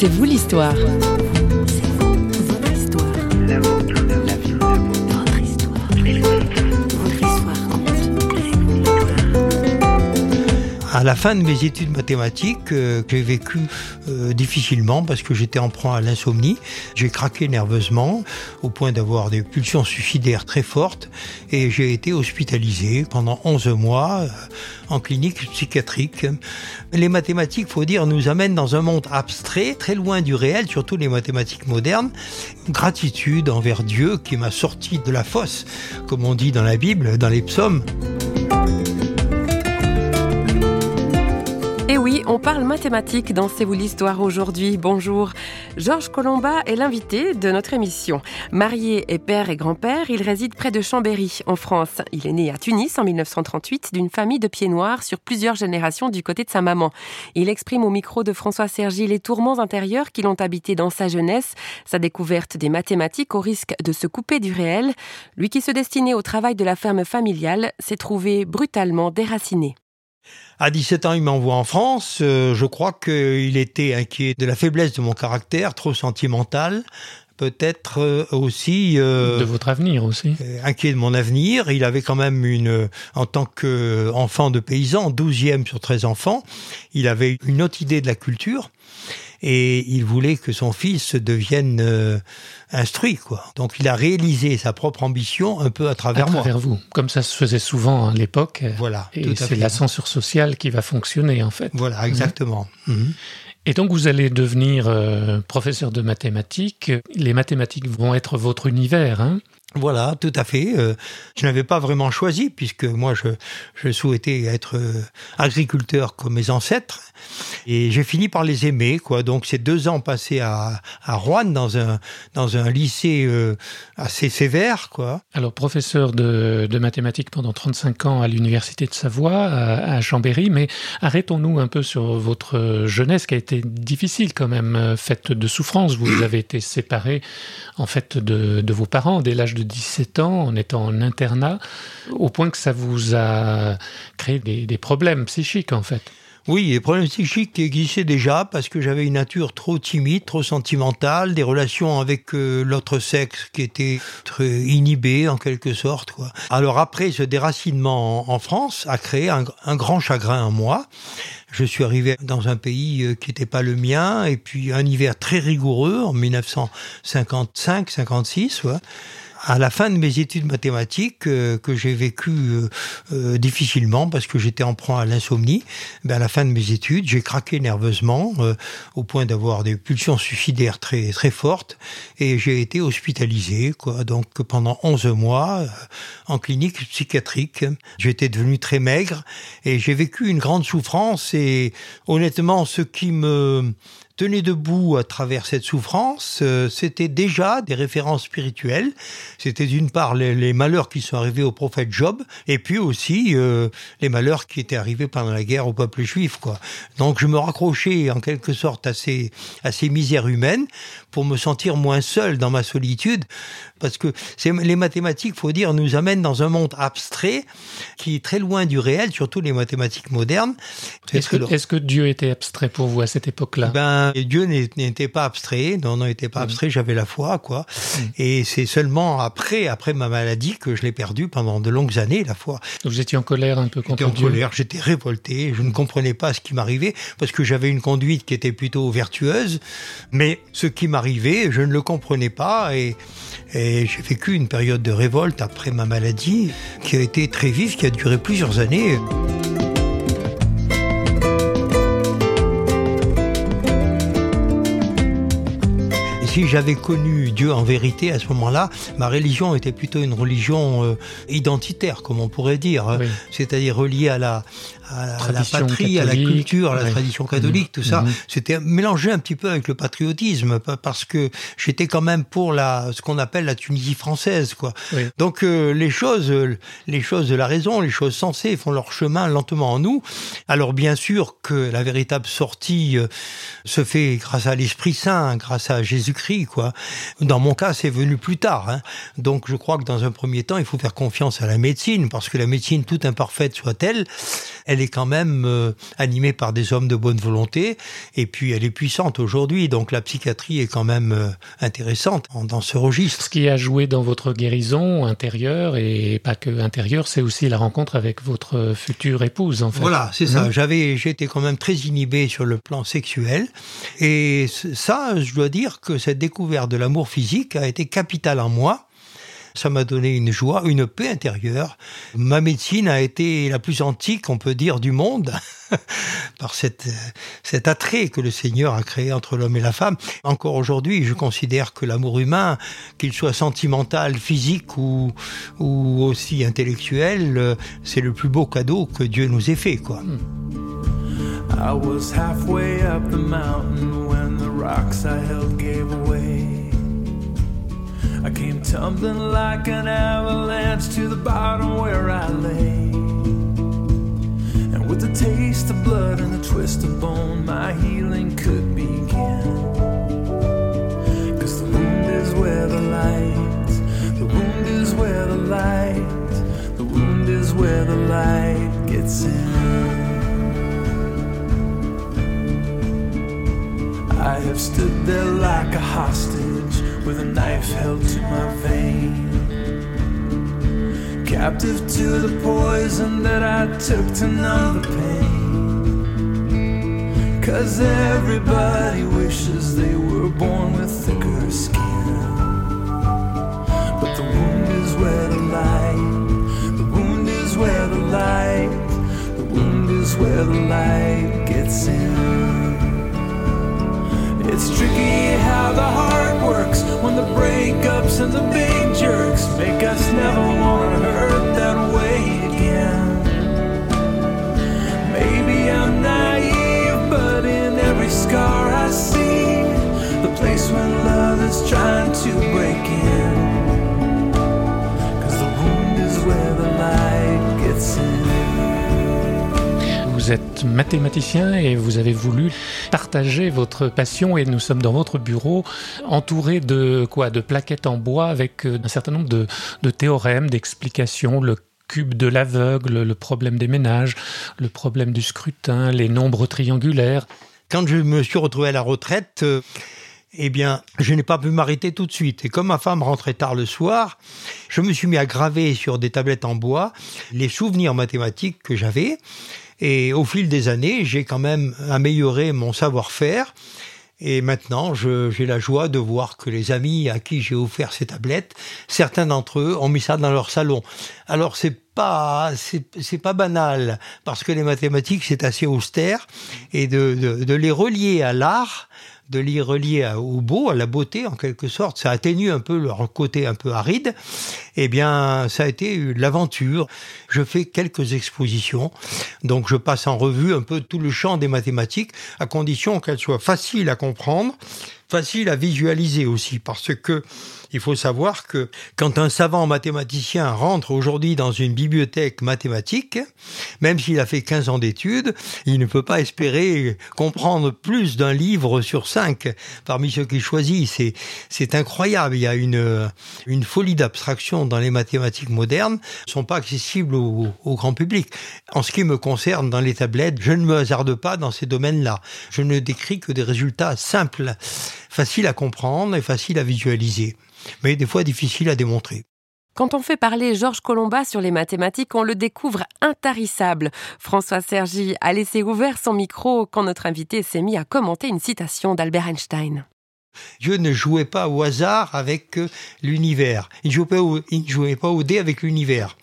C'est vous l'histoire. À la fin de mes études mathématiques, euh, j'ai vécu euh, difficilement parce que j'étais en proie à l'insomnie. J'ai craqué nerveusement au point d'avoir des pulsions suicidaires très fortes et j'ai été hospitalisé pendant 11 mois euh, en clinique psychiatrique. Les mathématiques, faut dire, nous amènent dans un monde abstrait, très loin du réel, surtout les mathématiques modernes. Gratitude envers Dieu qui m'a sorti de la fosse, comme on dit dans la Bible, dans les psaumes. On parle mathématiques dans C'est vous l'histoire aujourd'hui. Bonjour. Georges Colomba est l'invité de notre émission. Marié et père et grand-père, il réside près de Chambéry, en France. Il est né à Tunis en 1938 d'une famille de pieds noirs sur plusieurs générations du côté de sa maman. Il exprime au micro de François Sergi les tourments intérieurs qui l'ont habité dans sa jeunesse, sa découverte des mathématiques au risque de se couper du réel. Lui qui se destinait au travail de la ferme familiale s'est trouvé brutalement déraciné. À 17 ans, il m'envoie en France. Euh, je crois qu'il était inquiet de la faiblesse de mon caractère, trop sentimental. Peut-être euh, aussi euh, de votre avenir aussi. inquiet de mon avenir. Il avait quand même une, en tant qu'enfant de paysan, 12e sur 13 enfants, il avait une autre idée de la culture et il voulait que son fils devienne euh, instruit quoi. Donc il a réalisé sa propre ambition un peu à travers à travers vous, comme ça se faisait souvent à l'époque. Voilà. Et c'est la censure sociale qui va fonctionner en fait. Voilà, exactement. Mhm. Et donc vous allez devenir euh, professeur de mathématiques. Les mathématiques vont être votre univers. Hein voilà, tout à fait. Euh, je n'avais pas vraiment choisi puisque moi je, souhaitais être euh, agriculteur comme mes ancêtres et j'ai fini par les aimer quoi. Donc c'est deux ans passés à, Rouen dans un lycée euh, assez sévère quoi. Alors professeur de, mathématiques pendant 35 ans à l'université de Savoie à, Chambéry, mais arrêtons-nous un peu sur votre jeunesse qui a été difficile quand même, faite de souffrance. Vous avez été séparé en fait de, de vos parents dès l'âge de 17 ans en étant en internat, au point que ça vous a créé des, des problèmes psychiques en fait. Oui, les problèmes psychiques qui existaient déjà parce que j'avais une nature trop timide, trop sentimentale, des relations avec euh, l'autre sexe qui étaient très inhibées en quelque sorte. Quoi. Alors après, ce déracinement en, France a créé un, un, grand chagrin en moi. Je suis arrivé dans un pays euh, qui n'était pas le mien et puis un hiver très rigoureux en 1955-56. Ouais à la fin de mes études mathématiques euh, que j'ai vécu euh, euh, difficilement parce que j'étais en proie à l'insomnie, ben à la fin de mes études, j'ai craqué nerveusement euh, au point d'avoir des pulsions suicidaires très très fortes et j'ai été hospitalisé quoi. Donc pendant 11 mois en clinique psychiatrique, j'étais devenu très maigre et j'ai vécu une grande souffrance et honnêtement ce qui me tenait debout à travers cette souffrance, euh, c'était déjà des références spirituelles. C'était d'une part les, les, malheurs qui sont arrivés au prophète Job, et puis aussi euh, les malheurs qui étaient arrivés pendant la guerre au peuple juif. Quoi. Donc je me raccrochais en quelque sorte à ces, à ces misères humaines pour me sentir moins seul dans ma solitude, parce que les mathématiques, faut dire, nous amènent dans un monde abstrait qui est très loin du réel, surtout les mathématiques modernes. Est-ce que, est -ce que Dieu était abstrait pour vous à cette époque-là? Ben, Dieu n'était pas abstrait, non, non, n'était pas abstrait, mmh. j'avais la foi, quoi. Mmh. Et c'est seulement après, après ma maladie, que je l'ai perdu pendant de longues années, la foi. Donc vous étiez en colère un peu contre en Dieu colère, j'étais révolté, je ne comprenais pas ce qui m'arrivait, parce que j'avais une conduite qui était plutôt vertueuse, mais ce qui m'arrivait, je ne le comprenais pas, et, et j'ai vécu une période de révolte après ma maladie, qui a été très vive, qui a duré plusieurs années. Si j'avais connu Dieu en vérité à ce moment-là, ma religion était plutôt une religion euh, identitaire, comme on pourrait dire, oui. c'est-à-dire reliée à la, à la patrie, catholique, à la culture, à la tradition catholique, tout ça. Mmh. C'était mélangé un petit peu avec le patriotisme, parce que j'étais quand même pour la, ce qu'on appelle la Tunisie française, quoi. Oui. Donc euh, les choses, les choses de la raison, les choses sensées font leur chemin lentement en nous. Alors bien sûr que la véritable sortie euh, se fait grâce à l'Esprit Saint, grâce à Jésus-Christ psychiatrie, quoi. Dans mon cas, c'est venu plus tard. Hein. Donc, je crois que dans un premier temps, il faut faire confiance à la médecine, parce que la médecine, toute imparfaite soit-elle, elle est quand même euh, animée par des hommes de bonne volonté, et puis elle est puissante aujourd'hui. Donc, la psychiatrie est quand même euh, intéressante dans ce registre. Ce qui a joué dans votre guérison intérieure, et pas que intérieure, c'est aussi la rencontre avec votre future épouse, en fait. Voilà, c'est ça. Mmh. J'avais, j'étais quand même très inhibé sur le plan sexuel, et ça, je dois dire que cette découverte de l'amour physique a été capitale en moi. Ça m'a donné une joie, une paix intérieure. Ma médecine a été la plus antique, on peut dire, du monde, par cet attrait que le Seigneur a créé entre l'homme et la femme. Encore aujourd'hui, je considère que l'amour humain, qu'il soit sentimental, physique ou, aussi intellectuel, c'est le plus beau cadeau que Dieu nous ait fait, quoi. The rocks I held gave away. I came tumbling like an avalanche to the bottom where I lay. And with the taste of blood and the twist of bone, my healing could begin. Cause the wound is where the light, stood there like a hostage with a knife held to my vein. Captive to the poison that I took to numb the pain. Cause everybody wishes they were born with thicker skin. But the wound is where the light, the wound is where the light, the wound is where the light gets in. The big Vous êtes mathématicien et vous avez voulu partager votre passion et nous sommes dans votre bureau entouré de quoi? De plaquettes en bois avec euh, un certain nombre de, théorèmes, d'explications, le cube de l'aveugle, le problème des ménages, le problème du scrutin, les nombres triangulaires. Quand je me suis retrouvé à la retraite, euh, eh bien, je n'ai pas pu m'arrêter tout de suite. Et comme ma femme rentrait tard le soir, je me suis mis à graver sur des tablettes en bois les souvenirs mathématiques que j'avais. Et au fil des années, j'ai quand même amélioré mon savoir-faire. Et maintenant, j'ai la joie de voir que les amis à qui j'ai offert ces tablettes, certains d'entre eux ont mis ça dans leur salon. Alors c'est c'est pas banal parce que les mathématiques c'est assez austère et de, de, de les relier à l'art de les relier au beau, à la beauté en quelque sorte, ça atténue un peu leur côté un peu aride, eh bien ça a été l'aventure. Je fais quelques expositions, donc je passe en revue un peu tout le champ des mathématiques, à condition qu'elles soient faciles à comprendre, faciles à visualiser aussi, parce que il faut savoir que quand un savant mathématicien rentre aujourd'hui dans une bibliothèque mathématique, même s'il a fait 15 ans d'études, il ne peut pas espérer comprendre plus d'un livre sur cinq parmi ceux qu'il choisit. C'est, incroyable. Il y a une, une folie d'abstraction dans les mathématiques modernes, ne sont pas accessibles au, au grand public. En ce qui me concerne, dans les tablettes, je ne me hasarde pas dans ces domaines-là. Je ne décris que des résultats simples, faciles à comprendre et faciles à visualiser mais des fois difficile à démontrer. Quand on fait parler Georges Colomba sur les mathématiques, on le découvre intarissable. François Sergi a laissé ouvert son micro quand notre invité s'est mis à commenter une citation d'Albert Einstein. Dieu ne jouait pas au hasard avec euh, l'univers. Il ne jouait pas au dé avec l'univers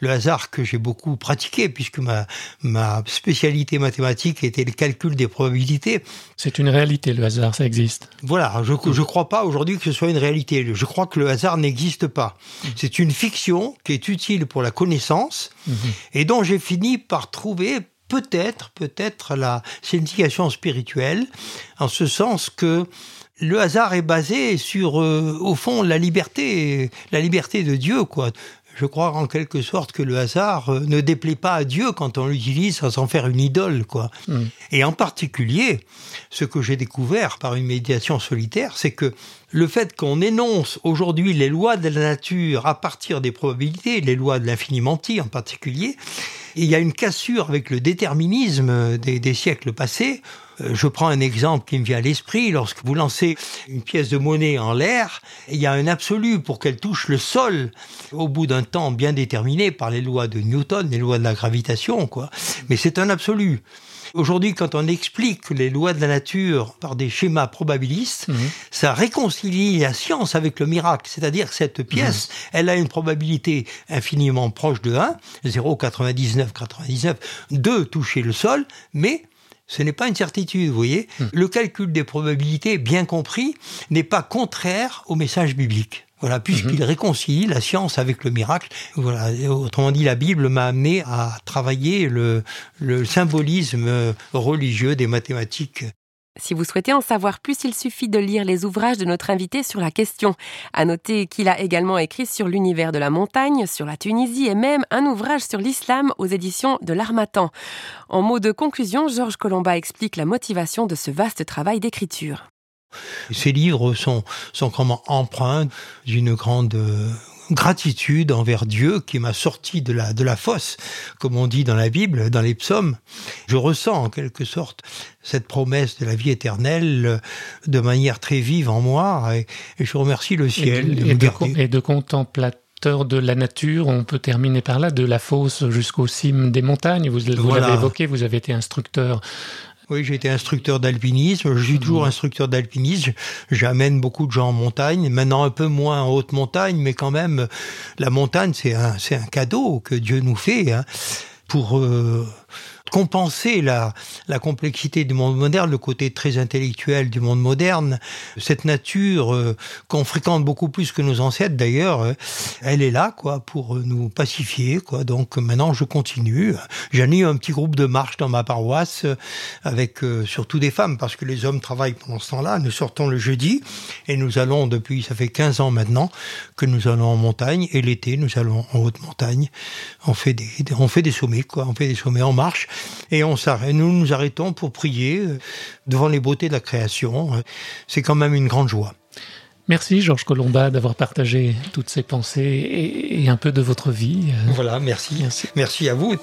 le hasard que j'ai beaucoup pratiqué, puisque ma, ma spécialité mathématique était le calcul des probabilités. C'est une réalité, le hasard, ça existe. Voilà, je ne crois pas aujourd'hui que ce soit une réalité. Je crois que le hasard n'existe pas. Mmh. C'est une fiction qui est utile pour la connaissance mmh. et dont j'ai fini par trouver peut-être, peut-être la signification spirituelle, en ce sens que le hasard est basé sur, euh, au fond, la liberté, la liberté de Dieu, quoi je crois en quelque sorte que le hasard euh, ne déplaît pas à Dieu quand on l'utilise sans en faire une idole, quoi. Mm. Et en particulier, ce que j'ai découvert par une médiation solitaire, c'est que le fait qu'on énonce aujourd'hui les lois de la nature à partir des probabilités, les lois de l'infinimenti en particulier, il y a une cassure avec le déterminisme des, siècles passés. Euh, je prends un exemple qui me vient à l'esprit. Lorsque vous lancez une pièce de monnaie en l'air, il y a un absolu pour qu'elle touche le sol au bout d'un temps bien déterminé par les lois de Newton, les lois de la gravitation, quoi. Mais c'est un absolu. Aujourd'hui, quand on explique les lois de la nature par des schémas probabilistes, mhm. ça réconcilie la science avec le miracle. C'est-à-dire que cette pièce, mhm. elle a une probabilité infiniment proche de 1, 0,99, 99, de toucher le sol, mais ce n'est pas une certitude, vous voyez. Mhm. Le calcul des probabilités, bien compris, n'est pas contraire au message biblique. Voilà, puisqu'il mhm. réconcilie la science avec le miracle. Voilà, autrement dit, la Bible m'a amené à travailler le, le symbolisme religieux des mathématiques. Si vous souhaitez en savoir plus, il suffit de lire les ouvrages de notre invité sur la question. À noter qu'il a également écrit sur l'univers de la montagne, sur la Tunisie et même un ouvrage sur l'islam aux éditions de l'Armatan. En mots de conclusion, Georges Colomba explique la motivation de ce vaste travail d'écriture. Ces livres sont, sont empreints d'une grande gratitude envers Dieu qui m'a sorti de la, de la fosse, comme on dit dans la Bible, dans les psaumes. Je ressens en quelque sorte cette promesse de la vie éternelle euh, de manière très vive en moi et, je remercie le ciel. Et de, et de contemplateur de la nature, on peut terminer par là, de la fosse jusqu'aux cimes des montagnes. Vous, vous l'avez évoqué, vous avez été instructeur oui, j'ai été instructeur d'alpinisme. Je suis toujours mmh. instructeur d'alpinisme. J'amène beaucoup de gens en montagne. Maintenant, un peu moins en haute montagne, mais quand même, la montagne, c'est un, c'est un cadeau que Dieu nous fait hein, pour euh, compenser la, la complexité du monde moderne, le côté très intellectuel du monde moderne, cette nature euh, qu'on fréquente beaucoup plus que nos ancêtres d'ailleurs, euh, elle est là quoi pour nous pacifier quoi. Donc maintenant je continue. J'anime un petit groupe de marche dans ma paroisse euh, avec surtout des femmes parce que les hommes travaillent pendant ce temps-là. Nous sortons le jeudi et nous allons depuis ça fait 15 ans maintenant que nous allons en montagne et l'été nous allons en haute montagne. On fait des on fait des sommets quoi, on fait des sommets en marche et on s'arrête, nous nous arrêtons pour prier euh, devant les beautés de la création. C'est quand même une grande joie. Merci Georges Colomba d'avoir partagé toutes ces pensées et, un peu de votre vie. Voilà, merci. Merci, merci à vous.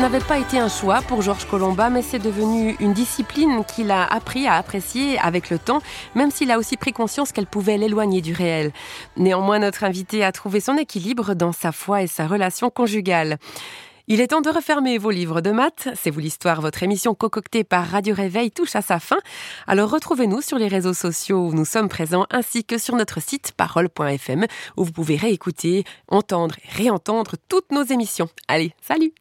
N'avait pas été un choix pour Georges Colomba, mais c'est devenu une discipline qu'il a appris à apprécier avec le temps, même s'il a aussi pris conscience qu'elle pouvait l'éloigner du réel. Néanmoins, notre invité a trouvé son équilibre dans sa foi et sa relation conjugale. Il est temps de refermer vos livres de maths. C'est vous l'histoire, votre émission concoctée par Radio Réveil touche à sa fin. Alors retrouvez-nous sur les réseaux sociaux où nous sommes présents ainsi que sur notre site parole.fm où vous pouvez réécouter, entendre réentendre toutes nos émissions. Allez, salut